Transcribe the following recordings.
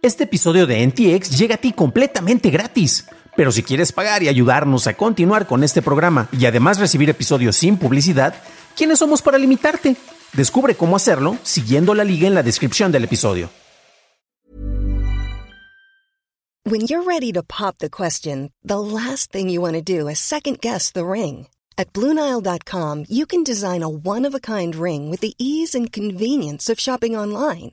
Este episodio de NTX llega a ti completamente gratis. Pero si quieres pagar y ayudarnos a continuar con este programa y además recibir episodios sin publicidad, ¿quiénes somos para limitarte? Descubre cómo hacerlo siguiendo la liga en la descripción del episodio. When you're ready to pop the question, the last thing you want to do is second guess the ring. At Bluenile.com, you can design a one of a kind ring with the ease and convenience of shopping online.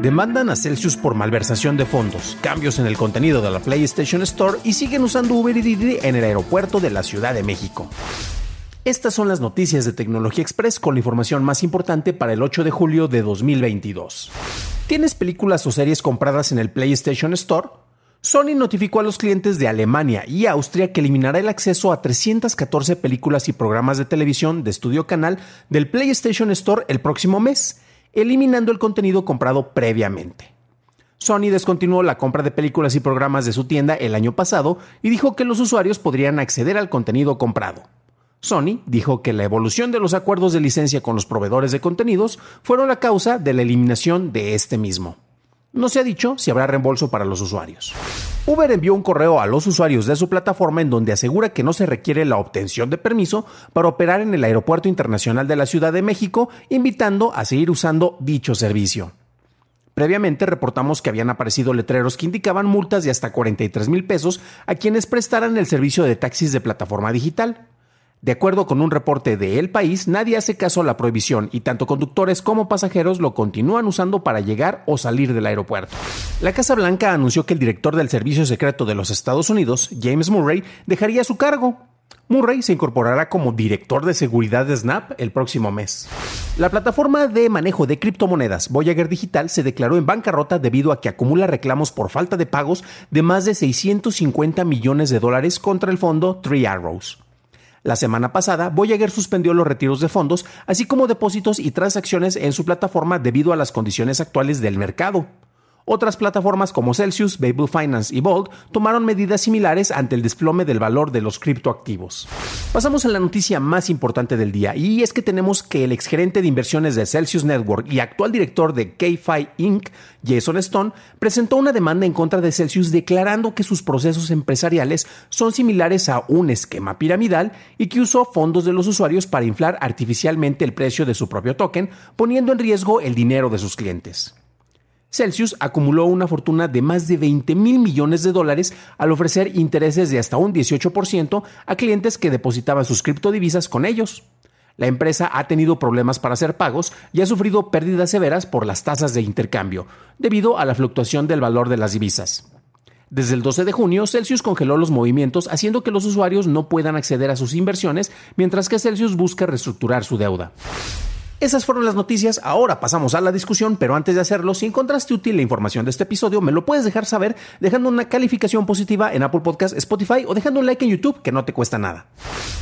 Demandan a Celsius por malversación de fondos, cambios en el contenido de la PlayStation Store y siguen usando Uber y Didi en el aeropuerto de la Ciudad de México. Estas son las noticias de Tecnología Express con la información más importante para el 8 de julio de 2022. ¿Tienes películas o series compradas en el PlayStation Store? Sony notificó a los clientes de Alemania y Austria que eliminará el acceso a 314 películas y programas de televisión de estudio canal del PlayStation Store el próximo mes, eliminando el contenido comprado previamente. Sony descontinuó la compra de películas y programas de su tienda el año pasado y dijo que los usuarios podrían acceder al contenido comprado. Sony dijo que la evolución de los acuerdos de licencia con los proveedores de contenidos fueron la causa de la eliminación de este mismo. No se ha dicho si habrá reembolso para los usuarios. Uber envió un correo a los usuarios de su plataforma en donde asegura que no se requiere la obtención de permiso para operar en el Aeropuerto Internacional de la Ciudad de México, invitando a seguir usando dicho servicio. Previamente reportamos que habían aparecido letreros que indicaban multas de hasta 43 mil pesos a quienes prestaran el servicio de taxis de plataforma digital. De acuerdo con un reporte de El País, nadie hace caso a la prohibición y tanto conductores como pasajeros lo continúan usando para llegar o salir del aeropuerto. La Casa Blanca anunció que el director del Servicio Secreto de los Estados Unidos, James Murray, dejaría su cargo. Murray se incorporará como director de seguridad de Snap el próximo mes. La plataforma de manejo de criptomonedas Voyager Digital se declaró en bancarrota debido a que acumula reclamos por falta de pagos de más de 650 millones de dólares contra el fondo Three Arrows. La semana pasada, Voyager suspendió los retiros de fondos, así como depósitos y transacciones en su plataforma debido a las condiciones actuales del mercado. Otras plataformas como Celsius, Babel Finance y Bold tomaron medidas similares ante el desplome del valor de los criptoactivos. Pasamos a la noticia más importante del día, y es que tenemos que el exgerente de inversiones de Celsius Network y actual director de K-Fi Inc., Jason Stone, presentó una demanda en contra de Celsius declarando que sus procesos empresariales son similares a un esquema piramidal y que usó fondos de los usuarios para inflar artificialmente el precio de su propio token, poniendo en riesgo el dinero de sus clientes. Celsius acumuló una fortuna de más de 20 mil millones de dólares al ofrecer intereses de hasta un 18% a clientes que depositaban sus criptodivisas con ellos. La empresa ha tenido problemas para hacer pagos y ha sufrido pérdidas severas por las tasas de intercambio, debido a la fluctuación del valor de las divisas. Desde el 12 de junio, Celsius congeló los movimientos, haciendo que los usuarios no puedan acceder a sus inversiones, mientras que Celsius busca reestructurar su deuda. Esas fueron las noticias, ahora pasamos a la discusión, pero antes de hacerlo, si encontraste útil la información de este episodio, me lo puedes dejar saber dejando una calificación positiva en Apple Podcast, Spotify o dejando un like en YouTube, que no te cuesta nada.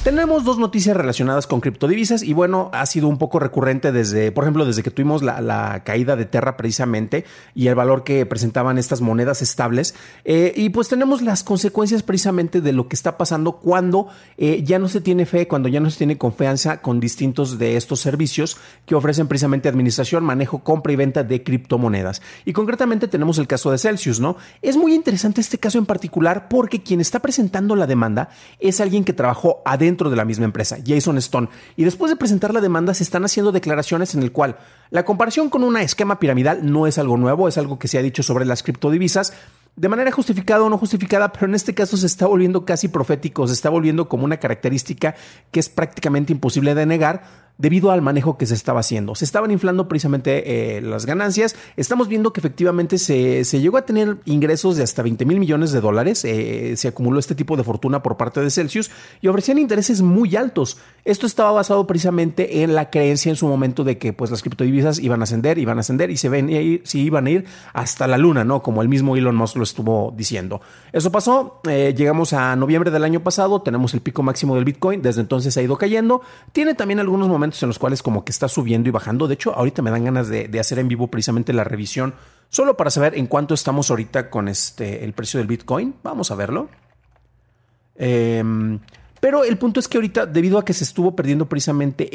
Tenemos dos noticias relacionadas con criptodivisas y bueno, ha sido un poco recurrente desde, por ejemplo, desde que tuvimos la, caída de Terra precisamente y el valor que presentaban estas monedas estables. Eh, y pues tenemos las consecuencias precisamente de lo que está pasando cuando eh, ya no se tiene fe, cuando ya no se tiene confianza con distintos de estos servicios que ofrecen precisamente administración, manejo, compra y venta de criptomonedas. Y concretamente tenemos el caso de Celsius, ¿no? Es muy interesante este caso en particular porque quien está presentando la demanda es alguien que trabajó adentro de la misma empresa, Jason Stone. Y después de presentar la demanda se están haciendo declaraciones en el cual la comparación con un esquema piramidal no es algo nuevo, es algo que se ha dicho sobre las criptodivisas de manera justificada o no justificada, pero en este caso se está volviendo casi profético, se está volviendo como una característica que es prácticamente imposible de negar, debido al manejo que se estaba haciendo. Se estaban inflando precisamente eh, las ganancias. Estamos viendo que efectivamente se, llegó a tener ingresos de hasta 20 mil millones de dólares. Eh, se acumuló este tipo de fortuna por parte de Celsius y ofrecían intereses muy altos. Esto estaba basado precisamente en la creencia en su momento de que pues, las criptodivisas iban a ascender, iban a ascender y se ven si iban a ir hasta la luna, ¿no? Como el mismo Elon Musk lo estuvo diciendo. Eso pasó, eh, llegamos a noviembre del año pasado, tenemos el pico máximo del Bitcoin, desde entonces ha ido cayendo. Tiene también algunos momentos en los cuales como que está subiendo y bajando. De hecho, ahorita me dan ganas de, hacer en vivo precisamente la revisión solo para saber en cuánto estamos ahorita con este, el precio del Bitcoin. Vamos a verlo. Eh, pero el punto es que ahorita, debido a que se estuvo perdiendo precisamente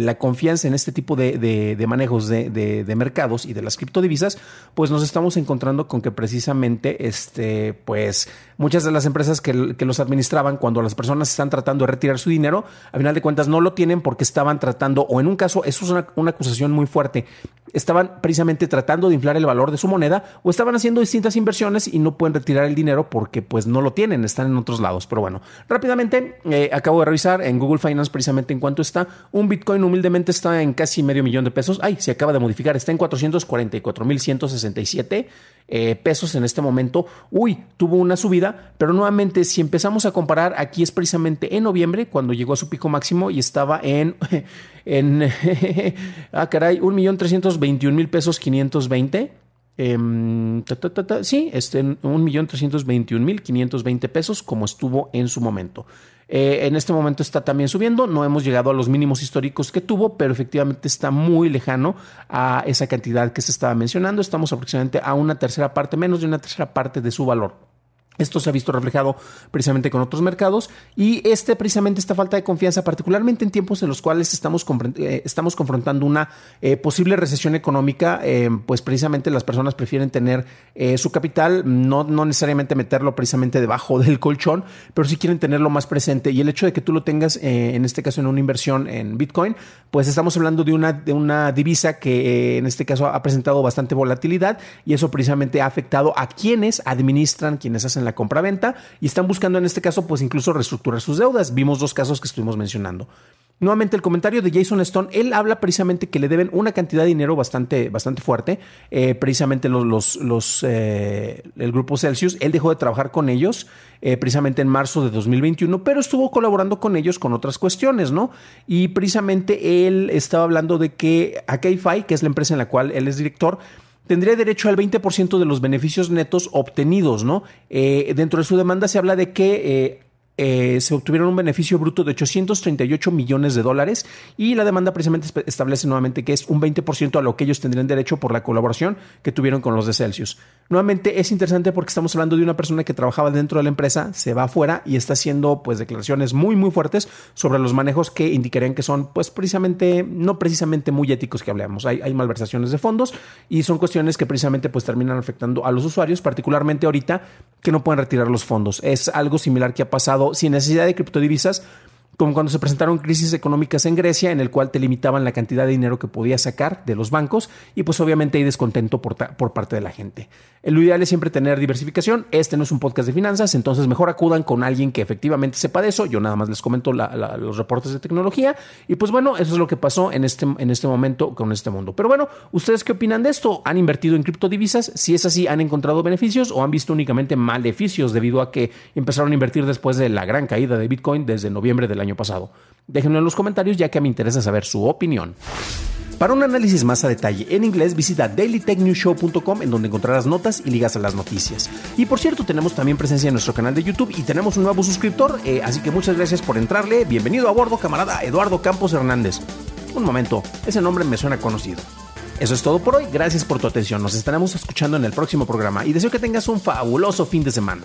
la confianza en este tipo de, manejos de, mercados y de las criptodivisas, pues nos estamos encontrando con que precisamente, este, pues, muchas de las empresas que, los administraban, cuando las personas están tratando de retirar su dinero, a final de cuentas no lo tienen porque estaban tratando, o en un caso, eso es una acusación muy fuerte, estaban precisamente tratando de inflar el valor de su moneda o estaban haciendo distintas inversiones y no pueden retirar el dinero porque pues no lo tienen, están en otros lados. Pero bueno, rápidamente eh, acabo de revisar en Google Finance precisamente en cuánto está. Un Bitcoin humildemente está en casi medio millón de pesos. Ay, se acaba de modificar, está en 444.167 eh, pesos en este momento. Uy, tuvo una subida, pero nuevamente si empezamos a comparar, aquí es precisamente en noviembre cuando llegó a su pico máximo y estaba en... en ah, caray, 1.321.000 pesos 520. Eh, sí, este, 1.321.520 pesos como estuvo en su momento. Eh, en este momento está también subiendo, no hemos llegado a los mínimos históricos que tuvo, pero efectivamente está muy lejano a esa cantidad que se estaba mencionando. Estamos aproximadamente a una tercera parte, menos de una tercera parte de su valor. Esto se ha visto reflejado precisamente con otros mercados y este precisamente esta falta de confianza, particularmente en tiempos en los cuales estamos, eh, estamos confrontando una eh, posible recesión económica, eh, pues precisamente las personas prefieren tener su capital, no, no necesariamente meterlo precisamente debajo del colchón, pero sí quieren tenerlo más presente. Y el hecho de que tú lo tengas, en este caso en una inversión en Bitcoin, pues estamos hablando de una, de una divisa que en este caso ha presentado bastante volatilidad y eso precisamente ha afectado a quienes administran, quienes hacen la compra-venta y están buscando en este caso pues incluso reestructurar sus deudas. Vimos dos casos que estuvimos mencionando. Nuevamente el comentario de Jason Stone, él habla precisamente que le deben una cantidad de dinero bastante, bastante fuerte, eh, precisamente los, los, eh, el grupo Celsius, él dejó de trabajar con ellos eh, precisamente en marzo de 2021, pero estuvo colaborando con ellos con otras cuestiones, ¿no? Y precisamente él estaba hablando de que Akeify, que es la empresa en la cual él es director, tendría derecho al 20% de los beneficios netos obtenidos, ¿no? Eh, dentro de su demanda se habla de que eh, se obtuvieron un beneficio bruto de 838 millones de dólares y la demanda precisamente establece nuevamente que es un 20% a lo que ellos tendrían derecho por la colaboración que tuvieron con los de Celsius. Nuevamente es interesante porque estamos hablando de una persona que trabajaba dentro de la empresa, se va afuera y está haciendo pues declaraciones muy muy fuertes sobre los manejos que indicarían que son pues precisamente, no precisamente muy éticos que hablamos. Hay, hay malversaciones de fondos y son cuestiones que precisamente pues terminan afectando a los usuarios, particularmente ahorita que no pueden retirar los fondos. Es algo similar que ha pasado sin necesidad de criptodivisas como cuando se presentaron crisis económicas en Grecia, en el cual te limitaban la cantidad de dinero que podías sacar de los bancos y pues obviamente hay descontento por, por parte de la gente. Lo ideal es siempre tener diversificación. Este no es un podcast de finanzas, entonces mejor acudan con alguien que efectivamente sepa de eso. Yo nada más les comento los reportes de tecnología y pues bueno, eso es lo que pasó en este, en este momento con este mundo. Pero bueno, ¿ustedes qué opinan de esto? ¿Han invertido en criptodivisas? Si es así, ¿han encontrado beneficios o han visto únicamente maleficios debido a que empezaron a invertir después de la gran caída de Bitcoin desde noviembre del año pasado. Déjenlo en los comentarios ya que me interesa saber su opinión. Para un análisis más a detalle en inglés, visita dailytechnewshow.com en donde encontrarás notas y ligas a las noticias. Y por cierto, tenemos también presencia en nuestro canal de YouTube y tenemos un nuevo suscriptor, eh, así que muchas gracias por entrarle. Bienvenido a bordo, camarada Eduardo Campos Hernández. Un momento, ese nombre me suena conocido. Eso es todo por hoy, gracias por tu atención, nos estaremos escuchando en el próximo programa y deseo que tengas un fabuloso fin de semana.